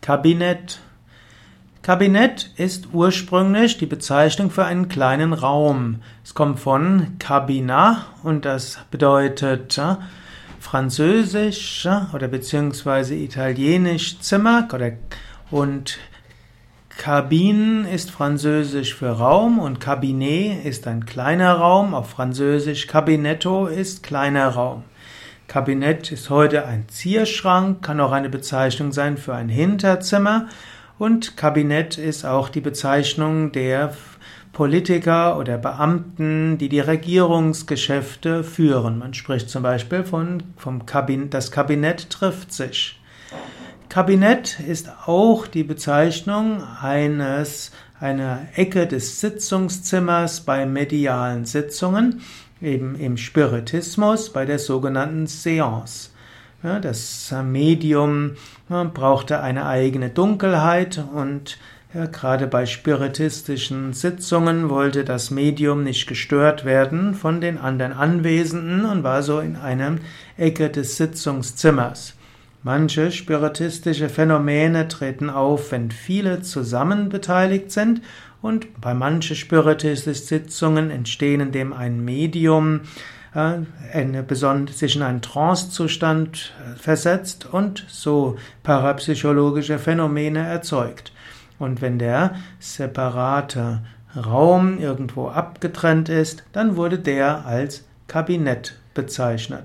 Kabinett. Kabinett ist ursprünglich die Bezeichnung für einen kleinen Raum. Es kommt von Cabina und das bedeutet äh, französisch äh, oder beziehungsweise italienisch Zimmer oder und Cabine ist französisch für Raum und Cabinet ist ein kleiner Raum. Auf Französisch Cabinetto ist kleiner Raum. Kabinett ist heute ein Zierschrank, kann auch eine Bezeichnung sein für ein Hinterzimmer und Kabinett ist auch die Bezeichnung der Politiker oder Beamten, die die Regierungsgeschäfte führen. Man spricht zum Beispiel von vom Kabinett, das Kabinett trifft sich. Kabinett ist auch die Bezeichnung eines einer Ecke des Sitzungszimmers bei medialen Sitzungen eben im Spiritismus bei der sogenannten Seance. Das Medium brauchte eine eigene Dunkelheit und ja, gerade bei spiritistischen Sitzungen wollte das Medium nicht gestört werden von den anderen Anwesenden und war so in einer Ecke des Sitzungszimmers. Manche spiritistische Phänomene treten auf, wenn viele zusammen beteiligt sind und bei manchen spiritistischen Sitzungen entstehen, indem ein Medium äh, eine sich in einen Trancezustand äh, versetzt und so parapsychologische Phänomene erzeugt. Und wenn der separate Raum irgendwo abgetrennt ist, dann wurde der als Kabinett bezeichnet.